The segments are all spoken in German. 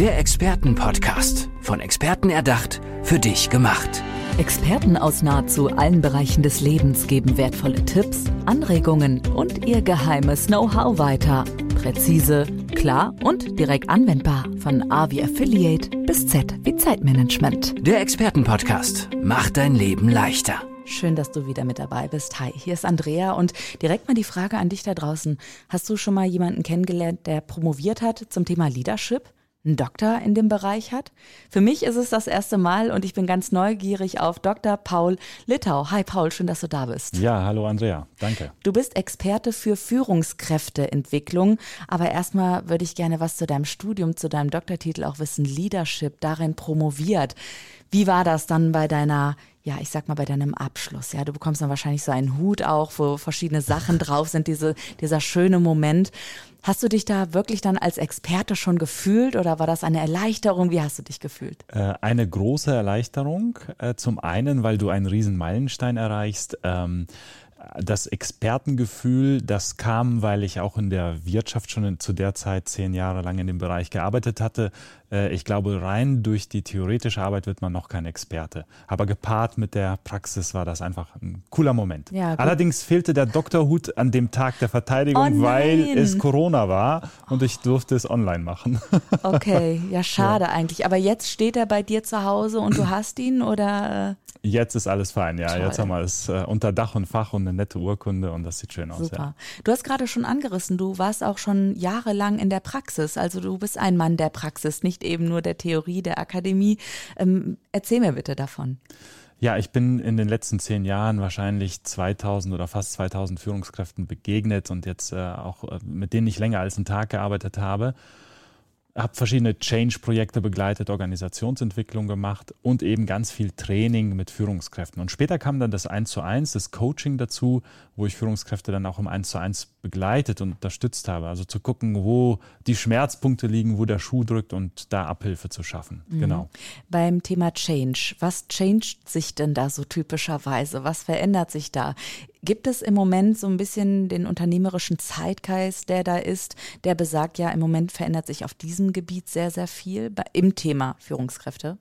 Der Expertenpodcast. Von Experten erdacht, für dich gemacht. Experten aus nahezu allen Bereichen des Lebens geben wertvolle Tipps, Anregungen und ihr geheimes Know-how weiter. Präzise, klar und direkt anwendbar. Von A wie Affiliate bis Z wie Zeitmanagement. Der Expertenpodcast macht dein Leben leichter. Schön, dass du wieder mit dabei bist. Hi, hier ist Andrea und direkt mal die Frage an dich da draußen. Hast du schon mal jemanden kennengelernt, der promoviert hat zum Thema Leadership? Einen Doktor in dem Bereich hat. Für mich ist es das erste Mal und ich bin ganz neugierig auf Dr. Paul Littau. Hi Paul, schön, dass du da bist. Ja, hallo Andrea, danke. Du bist Experte für Führungskräfteentwicklung, aber erstmal würde ich gerne was zu deinem Studium, zu deinem Doktortitel auch wissen, Leadership, darin promoviert. Wie war das dann bei deiner ja, ich sag mal, bei deinem Abschluss. Ja, du bekommst dann wahrscheinlich so einen Hut auch, wo verschiedene Sachen drauf sind, diese, dieser schöne Moment. Hast du dich da wirklich dann als Experte schon gefühlt oder war das eine Erleichterung? Wie hast du dich gefühlt? Äh, eine große Erleichterung. Äh, zum einen, weil du einen riesen Meilenstein erreichst. Das Expertengefühl, das kam, weil ich auch in der Wirtschaft schon zu der Zeit zehn Jahre lang in dem Bereich gearbeitet hatte. Äh, ich glaube, rein durch die theoretische Arbeit wird man noch kein Experte. Aber gepaart mit der Praxis war das einfach ein cooler Moment. Ja, Allerdings fehlte der Doktorhut an dem Tag der Verteidigung, oh weil es Corona war und ich durfte es online machen. Okay, ja, schade ja. eigentlich. Aber jetzt steht er bei dir zu Hause und du hast ihn oder? Jetzt ist alles fein, ja. Toll. Jetzt haben wir es äh, unter Dach und Fach und eine nette Urkunde und das sieht schön aus. Super. Ja. Du hast gerade schon angerissen, du warst auch schon jahrelang in der Praxis. Also du bist ein Mann der Praxis, nicht eben nur der Theorie, der Akademie. Ähm, erzähl mir bitte davon. Ja, ich bin in den letzten zehn Jahren wahrscheinlich 2000 oder fast 2000 Führungskräften begegnet und jetzt äh, auch äh, mit denen ich länger als einen Tag gearbeitet habe habe verschiedene Change-Projekte begleitet, Organisationsentwicklung gemacht und eben ganz viel Training mit Führungskräften. Und später kam dann das 1 zu 1, das Coaching dazu, wo ich Führungskräfte dann auch im 1 zu 1 begleitet und unterstützt habe. Also zu gucken, wo die Schmerzpunkte liegen, wo der Schuh drückt und da Abhilfe zu schaffen. Mhm. Genau. Beim Thema Change, was changed sich denn da so typischerweise? Was verändert sich da? Gibt es im Moment so ein bisschen den unternehmerischen Zeitgeist, der da ist, der besagt, ja, im Moment verändert sich auf diesem Gebiet sehr, sehr viel im Thema Führungskräfte?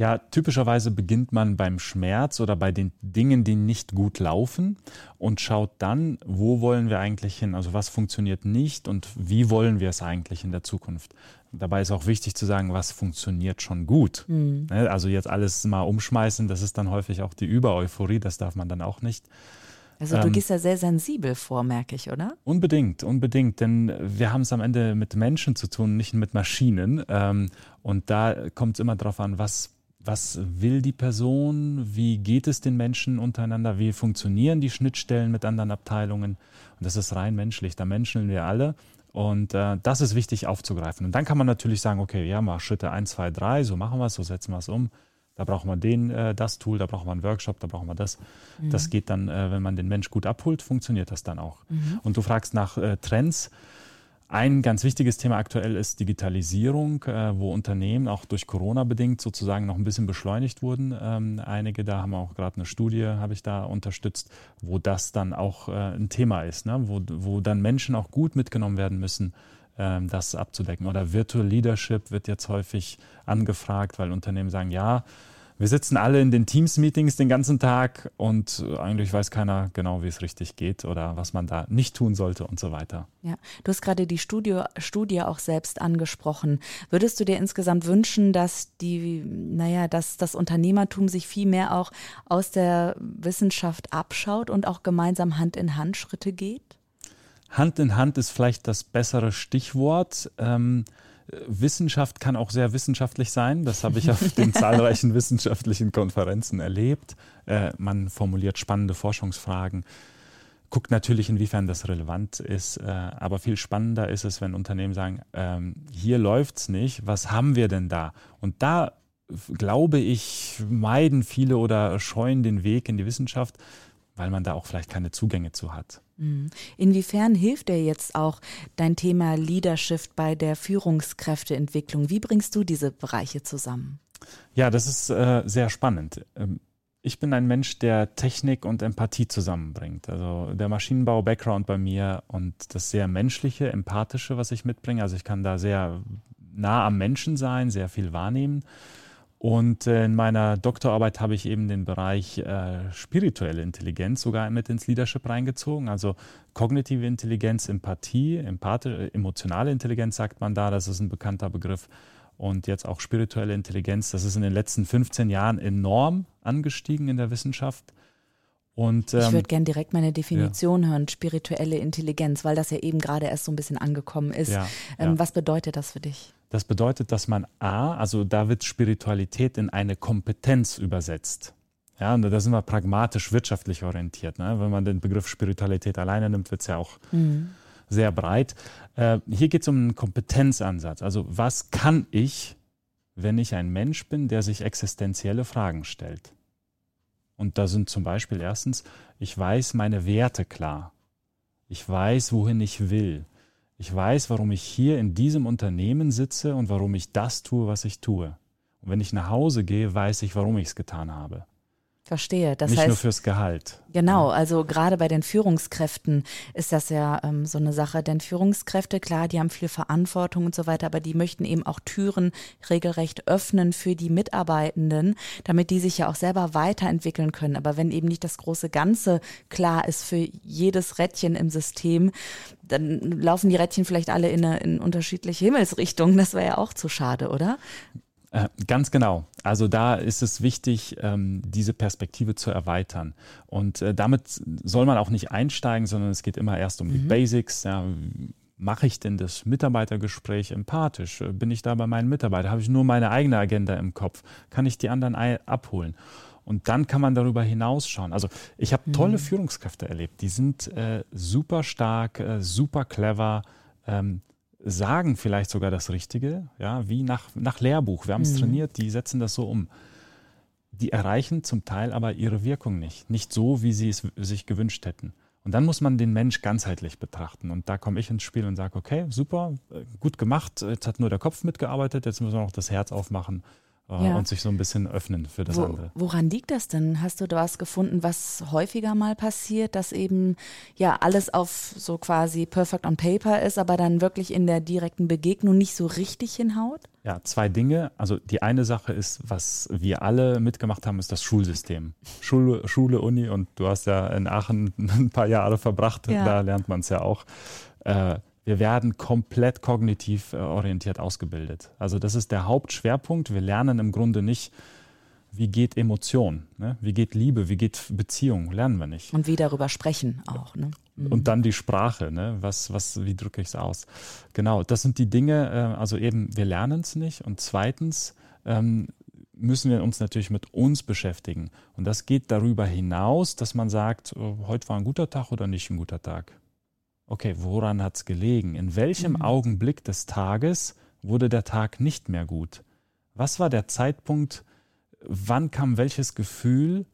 Ja, typischerweise beginnt man beim Schmerz oder bei den Dingen, die nicht gut laufen und schaut dann, wo wollen wir eigentlich hin? Also was funktioniert nicht und wie wollen wir es eigentlich in der Zukunft? Dabei ist auch wichtig zu sagen, was funktioniert schon gut. Mhm. Also jetzt alles mal umschmeißen, das ist dann häufig auch die Übereuphorie, das darf man dann auch nicht. Also du ähm, gehst ja sehr sensibel vor, merke ich, oder? Unbedingt, unbedingt, denn wir haben es am Ende mit Menschen zu tun, nicht mit Maschinen. Ähm, und da kommt es immer darauf an, was was will die Person, wie geht es den Menschen untereinander, wie funktionieren die Schnittstellen mit anderen Abteilungen. Und das ist rein menschlich, da menscheln wir alle. Und äh, das ist wichtig aufzugreifen. Und dann kann man natürlich sagen, okay, ja, mal Schritte 1, 2, 3, so machen wir es, so setzen wir es um. Da braucht man den, äh, das Tool, da braucht man einen Workshop, da braucht man das. Mhm. Das geht dann, äh, wenn man den Mensch gut abholt, funktioniert das dann auch. Mhm. Und du fragst nach äh, Trends. Ein ganz wichtiges Thema aktuell ist Digitalisierung, äh, wo Unternehmen auch durch Corona bedingt sozusagen noch ein bisschen beschleunigt wurden. Ähm, einige, da haben auch gerade eine Studie, habe ich da unterstützt, wo das dann auch äh, ein Thema ist, ne? wo, wo dann Menschen auch gut mitgenommen werden müssen, ähm, das abzudecken. Oder Virtual Leadership wird jetzt häufig angefragt, weil Unternehmen sagen, ja, wir sitzen alle in den Teams-Meetings den ganzen Tag und eigentlich weiß keiner genau, wie es richtig geht oder was man da nicht tun sollte und so weiter. Ja, du hast gerade die Studie, Studie auch selbst angesprochen. Würdest du dir insgesamt wünschen, dass die, naja, dass das Unternehmertum sich viel mehr auch aus der Wissenschaft abschaut und auch gemeinsam Hand in Hand Schritte geht? Hand in Hand ist vielleicht das bessere Stichwort. Ähm, Wissenschaft kann auch sehr wissenschaftlich sein. Das habe ich auf den zahlreichen wissenschaftlichen Konferenzen erlebt. Äh, man formuliert spannende Forschungsfragen, guckt natürlich, inwiefern das relevant ist. Äh, aber viel spannender ist es, wenn Unternehmen sagen, ähm, hier läuft es nicht, was haben wir denn da? Und da glaube ich, meiden viele oder scheuen den Weg in die Wissenschaft, weil man da auch vielleicht keine Zugänge zu hat. Mhm. Inwiefern hilft dir jetzt auch dein Thema Leadership bei der Führungskräfteentwicklung? Wie bringst du diese Bereiche zusammen? Ja, das ist äh, sehr spannend. Ähm, ich bin ein Mensch, der Technik und Empathie zusammenbringt. Also der Maschinenbau-Background bei mir und das sehr menschliche, empathische, was ich mitbringe. Also ich kann da sehr nah am Menschen sein, sehr viel wahrnehmen. Und äh, in meiner Doktorarbeit habe ich eben den Bereich äh, spirituelle Intelligenz sogar mit ins Leadership reingezogen. Also kognitive Intelligenz, Empathie, Empathie, emotionale Intelligenz sagt man da, das ist ein bekannter Begriff. Und jetzt auch spirituelle Intelligenz, das ist in den letzten 15 Jahren enorm angestiegen in der Wissenschaft. Und, ähm, ich würde gerne direkt meine Definition ja. hören, spirituelle Intelligenz, weil das ja eben gerade erst so ein bisschen angekommen ist. Ja, ähm, ja. Was bedeutet das für dich? Das bedeutet, dass man A, also da wird Spiritualität in eine Kompetenz übersetzt. Ja, und da sind wir pragmatisch wirtschaftlich orientiert. Ne? Wenn man den Begriff Spiritualität alleine nimmt, wird es ja auch mhm. sehr breit. Äh, hier geht es um einen Kompetenzansatz. Also was kann ich, wenn ich ein Mensch bin, der sich existenzielle Fragen stellt? Und da sind zum Beispiel erstens, ich weiß meine Werte klar. Ich weiß, wohin ich will. Ich weiß, warum ich hier in diesem Unternehmen sitze und warum ich das tue, was ich tue. Und wenn ich nach Hause gehe, weiß ich, warum ich es getan habe. Verstehe. Das Nicht heißt, nur fürs Gehalt. Genau, also gerade bei den Führungskräften ist das ja ähm, so eine Sache. Denn Führungskräfte, klar, die haben viel Verantwortung und so weiter, aber die möchten eben auch Türen regelrecht öffnen für die Mitarbeitenden, damit die sich ja auch selber weiterentwickeln können. Aber wenn eben nicht das große Ganze klar ist für jedes Rädchen im System, dann laufen die Rädchen vielleicht alle in, eine, in unterschiedliche Himmelsrichtungen. Das wäre ja auch zu schade, oder? Äh, ganz genau. Also da ist es wichtig, ähm, diese Perspektive zu erweitern. Und äh, damit soll man auch nicht einsteigen, sondern es geht immer erst um mhm. die Basics. Ja, mache ich denn das Mitarbeitergespräch empathisch? Äh, bin ich da bei meinen Mitarbeitern? Habe ich nur meine eigene Agenda im Kopf? Kann ich die anderen abholen? Und dann kann man darüber hinausschauen. Also ich habe tolle mhm. Führungskräfte erlebt. Die sind äh, super stark, super clever. Ähm, sagen vielleicht sogar das Richtige, ja, wie nach, nach Lehrbuch. Wir haben es mhm. trainiert, die setzen das so um. Die erreichen zum Teil aber ihre Wirkung nicht. Nicht so, wie sie es sich gewünscht hätten. Und dann muss man den Mensch ganzheitlich betrachten. Und da komme ich ins Spiel und sage, okay, super, äh, gut gemacht, jetzt hat nur der Kopf mitgearbeitet, jetzt müssen wir noch das Herz aufmachen ja. und sich so ein bisschen öffnen für das Wo, andere. Woran liegt das denn? Hast du da was gefunden, was häufiger mal passiert, dass eben ja alles auf so quasi perfect on paper ist, aber dann wirklich in der direkten Begegnung nicht so richtig hinhaut? Ja, zwei Dinge. Also die eine Sache ist, was wir alle mitgemacht haben, ist das Schulsystem. Schule, Schule Uni und du hast ja in Aachen ein paar Jahre verbracht, ja. da lernt man es ja auch. Äh, wir werden komplett kognitiv äh, orientiert ausgebildet. Also das ist der Hauptschwerpunkt. Wir lernen im Grunde nicht, wie geht Emotion, ne? wie geht Liebe, wie geht Beziehung, lernen wir nicht. Und wie darüber sprechen auch. Ne? Mhm. Und dann die Sprache, ne? was, was, wie drücke ich es aus? Genau, das sind die Dinge, äh, also eben, wir lernen es nicht. Und zweitens ähm, müssen wir uns natürlich mit uns beschäftigen. Und das geht darüber hinaus, dass man sagt, oh, heute war ein guter Tag oder nicht ein guter Tag okay, woran hat es gelegen? In welchem mhm. Augenblick des Tages wurde der Tag nicht mehr gut? Was war der Zeitpunkt, wann kam welches Gefühl,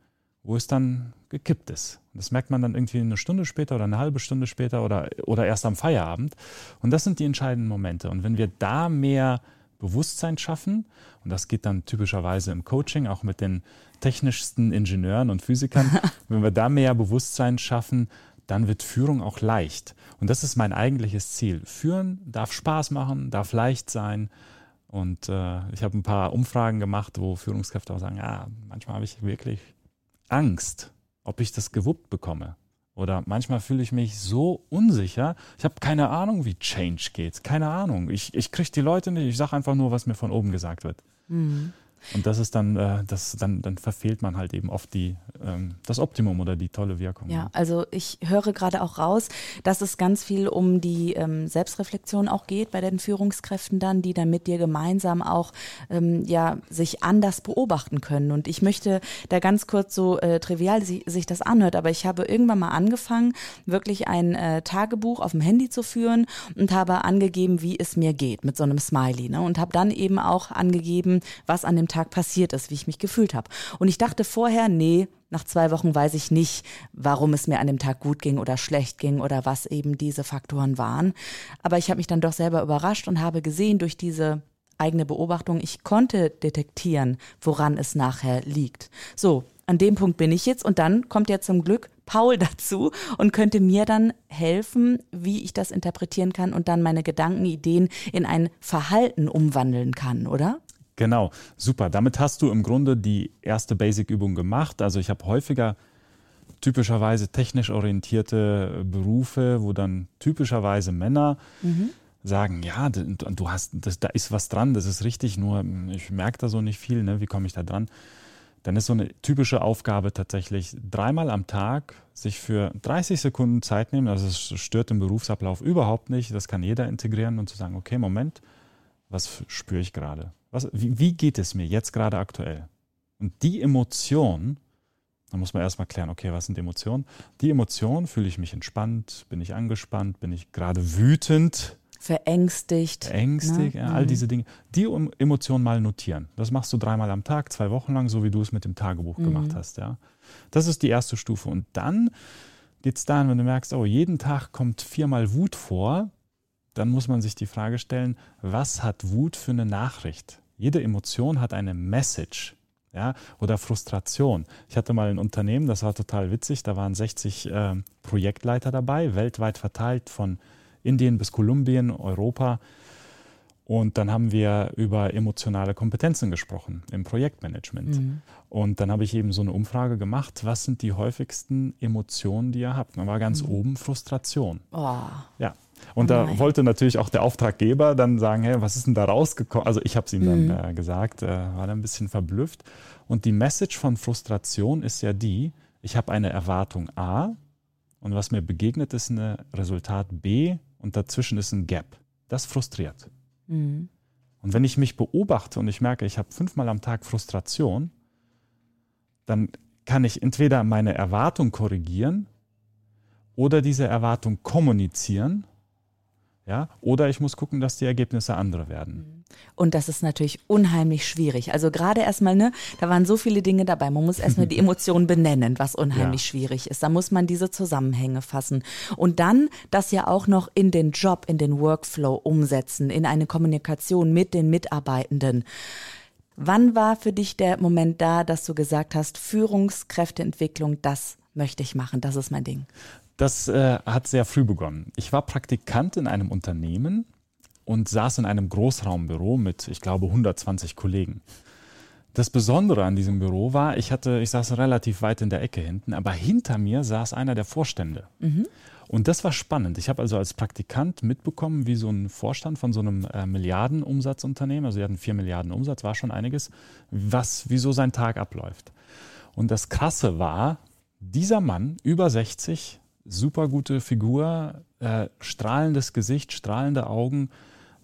wo es dann gekippt ist? Das merkt man dann irgendwie eine Stunde später oder eine halbe Stunde später oder, oder erst am Feierabend. Und das sind die entscheidenden Momente. Und wenn wir da mehr Bewusstsein schaffen, und das geht dann typischerweise im Coaching, auch mit den technischsten Ingenieuren und Physikern, wenn wir da mehr Bewusstsein schaffen, dann wird Führung auch leicht. Und das ist mein eigentliches Ziel. Führen darf Spaß machen, darf leicht sein. Und äh, ich habe ein paar Umfragen gemacht, wo Führungskräfte auch sagen, ja, manchmal habe ich wirklich Angst, ob ich das gewuppt bekomme. Oder manchmal fühle ich mich so unsicher. Ich habe keine Ahnung, wie Change geht. Keine Ahnung. Ich, ich kriege die Leute nicht. Ich sage einfach nur, was mir von oben gesagt wird. Mhm. Und das ist dann, äh, das, dann, dann verfehlt man halt eben oft die, ähm, das Optimum oder die tolle Wirkung. Ja, also ich höre gerade auch raus, dass es ganz viel um die ähm, Selbstreflexion auch geht bei den Führungskräften dann, die dann mit dir gemeinsam auch ähm, ja sich anders beobachten können. Und ich möchte da ganz kurz so äh, trivial si sich das anhört, aber ich habe irgendwann mal angefangen, wirklich ein äh, Tagebuch auf dem Handy zu führen und habe angegeben, wie es mir geht mit so einem Smiley. Ne? Und habe dann eben auch angegeben, was an dem Tag Tag passiert ist, wie ich mich gefühlt habe. Und ich dachte vorher, nee, nach zwei Wochen weiß ich nicht, warum es mir an dem Tag gut ging oder schlecht ging oder was eben diese Faktoren waren. Aber ich habe mich dann doch selber überrascht und habe gesehen durch diese eigene Beobachtung, ich konnte detektieren, woran es nachher liegt. So, an dem Punkt bin ich jetzt und dann kommt ja zum Glück Paul dazu und könnte mir dann helfen, wie ich das interpretieren kann und dann meine Gedanken, Ideen in ein Verhalten umwandeln kann, oder? Genau, super. Damit hast du im Grunde die erste Basic-Übung gemacht. Also ich habe häufiger typischerweise technisch orientierte Berufe, wo dann typischerweise Männer mhm. sagen, ja, du hast, das, da ist was dran, das ist richtig, nur ich merke da so nicht viel, ne? wie komme ich da dran? Dann ist so eine typische Aufgabe tatsächlich dreimal am Tag sich für 30 Sekunden Zeit nehmen. Also es stört den Berufsablauf überhaupt nicht. Das kann jeder integrieren und zu sagen, okay, Moment, was spüre ich gerade? Wie, wie geht es mir jetzt gerade aktuell? Und die Emotion, da muss man erstmal klären, okay, was sind Emotionen? Die Emotion, fühle ich mich entspannt, bin ich angespannt, bin ich gerade wütend, verängstigt. Verängstigt, ne? ja, all mhm. diese Dinge. Die Emotionen mal notieren. Das machst du dreimal am Tag, zwei Wochen lang, so wie du es mit dem Tagebuch mhm. gemacht hast. Ja. Das ist die erste Stufe. Und dann geht es dahin, wenn du merkst, oh, jeden Tag kommt viermal Wut vor, dann muss man sich die Frage stellen, was hat Wut für eine Nachricht? Jede Emotion hat eine Message. Ja, oder Frustration. Ich hatte mal ein Unternehmen, das war total witzig, da waren 60 äh, Projektleiter dabei, weltweit verteilt von Indien bis Kolumbien, Europa. Und dann haben wir über emotionale Kompetenzen gesprochen im Projektmanagement. Mhm. Und dann habe ich eben so eine Umfrage gemacht, was sind die häufigsten Emotionen, die ihr habt? Da war ganz mhm. oben Frustration. Oh. Ja. Und oh da wollte natürlich auch der Auftraggeber dann sagen, hey, was ist denn da rausgekommen? Also ich habe es ihm mhm. dann äh, gesagt, äh, war dann ein bisschen verblüfft. Und die Message von Frustration ist ja die, ich habe eine Erwartung A und was mir begegnet, ist ein Resultat B und dazwischen ist ein Gap. Das frustriert. Mhm. Und wenn ich mich beobachte und ich merke, ich habe fünfmal am Tag Frustration, dann kann ich entweder meine Erwartung korrigieren oder diese Erwartung kommunizieren ja? Oder ich muss gucken, dass die Ergebnisse andere werden. Und das ist natürlich unheimlich schwierig. Also gerade erstmal, ne, da waren so viele Dinge dabei. Man muss erstmal die Emotionen benennen, was unheimlich ja. schwierig ist. Da muss man diese Zusammenhänge fassen. Und dann das ja auch noch in den Job, in den Workflow umsetzen, in eine Kommunikation mit den Mitarbeitenden. Wann war für dich der Moment da, dass du gesagt hast, Führungskräfteentwicklung, das möchte ich machen, das ist mein Ding? Das äh, hat sehr früh begonnen. Ich war Praktikant in einem Unternehmen und saß in einem Großraumbüro mit, ich glaube, 120 Kollegen. Das Besondere an diesem Büro war, ich hatte, ich saß relativ weit in der Ecke hinten, aber hinter mir saß einer der Vorstände. Mhm. Und das war spannend. Ich habe also als Praktikant mitbekommen, wie so ein Vorstand von so einem äh, Milliardenumsatzunternehmen, also sie hatten vier Milliarden Umsatz, war schon einiges, was, wie so sein Tag abläuft. Und das Krasse war, dieser Mann, über 60, super gute Figur, äh, strahlendes Gesicht, strahlende Augen.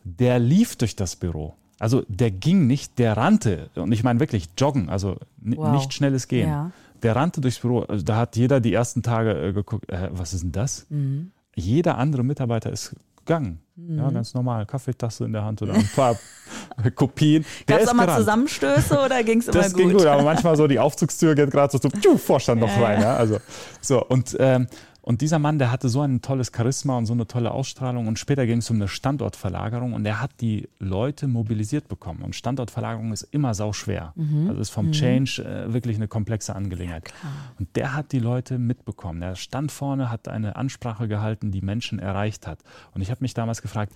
Der lief durch das Büro. Also der ging nicht, der rannte. Und ich meine wirklich joggen, also wow. nicht schnelles Gehen. Ja. Der rannte durchs Büro. Also da hat jeder die ersten Tage äh, geguckt, äh, was ist denn das? Mhm. Jeder andere Mitarbeiter ist gegangen. Mhm. Ja, ganz normal. Kaffeetasse in der Hand oder ein paar Kopien. Gab es auch mal Zusammenstöße oder ging es immer das gut? Das ging gut, aber manchmal so die Aufzugstür geht gerade so zum Vorstand noch rein. Ja, also, so, und ähm, und dieser Mann, der hatte so ein tolles Charisma und so eine tolle Ausstrahlung. Und später ging es um eine Standortverlagerung und er hat die Leute mobilisiert bekommen. Und Standortverlagerung ist immer sau schwer. Mhm. Also ist vom mhm. Change äh, wirklich eine komplexe Angelegenheit. Ja, und der hat die Leute mitbekommen. Er stand vorne, hat eine Ansprache gehalten, die Menschen erreicht hat. Und ich habe mich damals gefragt,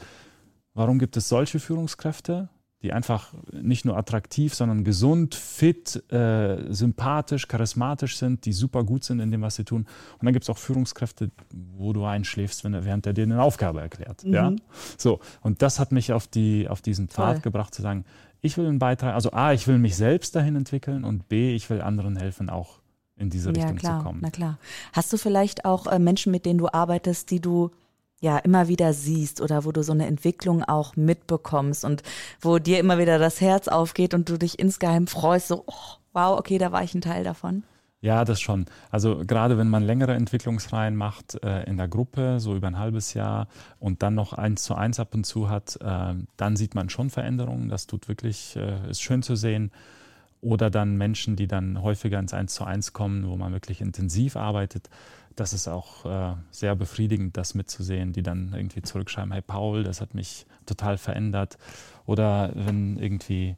warum gibt es solche Führungskräfte? Die einfach nicht nur attraktiv, sondern gesund, fit, äh, sympathisch, charismatisch sind, die super gut sind in dem, was sie tun. Und dann gibt es auch Führungskräfte, wo du einschläfst, wenn, während er dir eine Aufgabe erklärt. Mhm. Ja? So, und das hat mich auf, die, auf diesen Pfad gebracht, zu sagen, ich will einen Beitrag, also A, ich will mich selbst dahin entwickeln und B, ich will anderen helfen, auch in diese Richtung ja, klar, zu kommen. Na klar. Hast du vielleicht auch äh, Menschen, mit denen du arbeitest, die du ja immer wieder siehst oder wo du so eine Entwicklung auch mitbekommst und wo dir immer wieder das Herz aufgeht und du dich insgeheim freust, so, oh, wow, okay, da war ich ein Teil davon? Ja, das schon. Also gerade wenn man längere Entwicklungsreihen macht äh, in der Gruppe, so über ein halbes Jahr und dann noch eins zu eins ab und zu hat, äh, dann sieht man schon Veränderungen. Das tut wirklich, äh, ist schön zu sehen. Oder dann Menschen, die dann häufiger ins Eins zu eins kommen, wo man wirklich intensiv arbeitet das ist auch äh, sehr befriedigend, das mitzusehen, die dann irgendwie zurückschreiben, hey Paul, das hat mich total verändert. Oder wenn irgendwie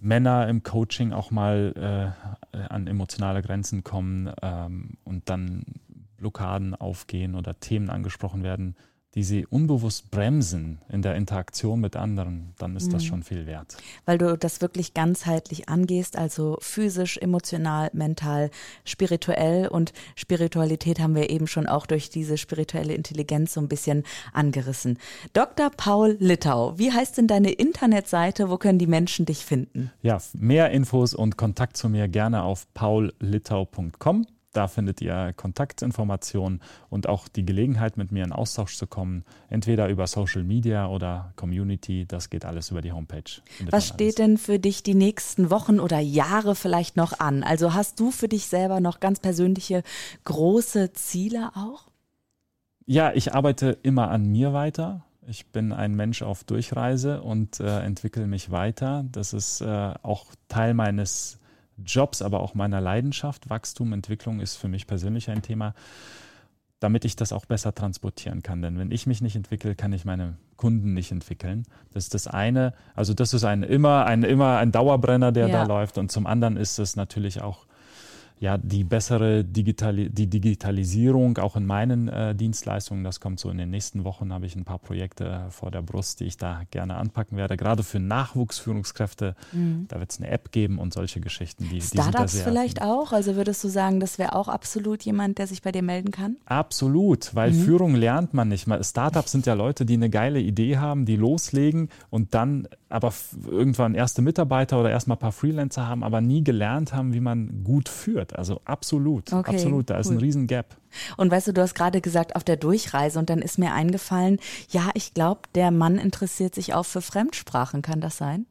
Männer im Coaching auch mal äh, an emotionale Grenzen kommen ähm, und dann Blockaden aufgehen oder Themen angesprochen werden, die sie unbewusst bremsen in der Interaktion mit anderen, dann ist das mhm. schon viel wert. Weil du das wirklich ganzheitlich angehst, also physisch, emotional, mental, spirituell und Spiritualität haben wir eben schon auch durch diese spirituelle Intelligenz so ein bisschen angerissen. Dr. Paul Littau, wie heißt denn deine Internetseite? Wo können die Menschen dich finden? Ja, mehr Infos und Kontakt zu mir gerne auf paullittau.com. Da findet ihr Kontaktinformationen und auch die Gelegenheit, mit mir in Austausch zu kommen, entweder über Social Media oder Community. Das geht alles über die Homepage. Was steht denn für dich die nächsten Wochen oder Jahre vielleicht noch an? Also hast du für dich selber noch ganz persönliche große Ziele auch? Ja, ich arbeite immer an mir weiter. Ich bin ein Mensch auf Durchreise und äh, entwickle mich weiter. Das ist äh, auch Teil meines Jobs, aber auch meiner Leidenschaft. Wachstum, Entwicklung ist für mich persönlich ein Thema, damit ich das auch besser transportieren kann. Denn wenn ich mich nicht entwickle, kann ich meine Kunden nicht entwickeln. Das ist das eine. Also das ist ein immer ein immer ein Dauerbrenner, der ja. da läuft. Und zum anderen ist es natürlich auch ja, die bessere Digitali die Digitalisierung auch in meinen äh, Dienstleistungen, das kommt so in den nächsten Wochen, habe ich ein paar Projekte äh, vor der Brust, die ich da gerne anpacken werde. Gerade für Nachwuchsführungskräfte, mhm. da wird es eine App geben und solche Geschichten. Die, Startups die vielleicht auch? Also würdest du sagen, das wäre auch absolut jemand, der sich bei dir melden kann? Absolut, weil mhm. Führung lernt man nicht. Startups sind ja Leute, die eine geile Idee haben, die loslegen und dann aber irgendwann erste Mitarbeiter oder erstmal ein paar Freelancer haben, aber nie gelernt haben, wie man gut führt. Also absolut, okay, absolut, da cool. ist ein riesen Gap. Und weißt du, du hast gerade gesagt, auf der Durchreise und dann ist mir eingefallen, ja, ich glaube, der Mann interessiert sich auch für Fremdsprachen, kann das sein?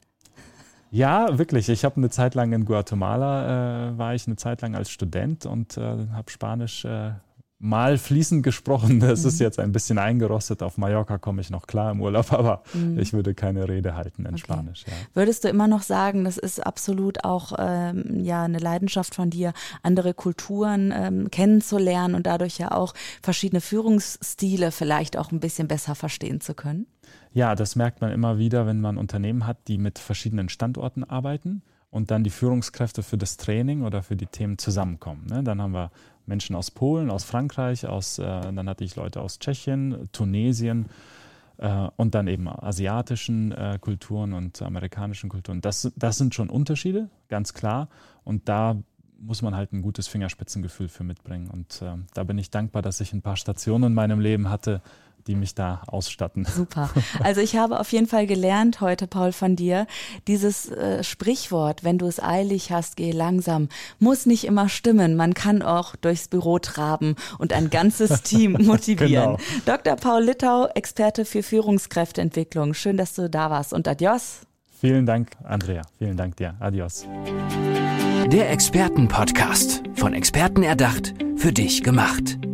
Ja, wirklich. Ich habe eine Zeit lang in Guatemala, äh, war ich eine Zeit lang als Student und äh, habe Spanisch äh, mal fließend gesprochen. Das mhm. ist jetzt ein bisschen eingerostet. Auf Mallorca komme ich noch klar im Urlaub, aber mhm. ich würde keine Rede halten in okay. Spanisch. Ja. Würdest du immer noch sagen, das ist absolut auch ähm, ja eine Leidenschaft von dir, andere Kulturen ähm, kennenzulernen und dadurch ja auch verschiedene Führungsstile vielleicht auch ein bisschen besser verstehen zu können? Ja, das merkt man immer wieder, wenn man Unternehmen hat, die mit verschiedenen Standorten arbeiten und dann die Führungskräfte für das Training oder für die Themen zusammenkommen. Ne? Dann haben wir Menschen aus Polen, aus Frankreich, aus, äh, dann hatte ich Leute aus Tschechien, Tunesien äh, und dann eben asiatischen äh, Kulturen und amerikanischen Kulturen. Das, das sind schon Unterschiede, ganz klar. Und da muss man halt ein gutes Fingerspitzengefühl für mitbringen. Und äh, da bin ich dankbar, dass ich ein paar Stationen in meinem Leben hatte, die mich da ausstatten. Super. Also ich habe auf jeden Fall gelernt heute, Paul, von dir, dieses äh, Sprichwort, wenn du es eilig hast, geh langsam, muss nicht immer stimmen. Man kann auch durchs Büro traben und ein ganzes Team motivieren. Genau. Dr. Paul Littau, Experte für Führungskräfteentwicklung. Schön, dass du da warst und adios. Vielen Dank, Andrea. Vielen Dank dir. Adios. Der Expertenpodcast. Von Experten erdacht, für dich gemacht.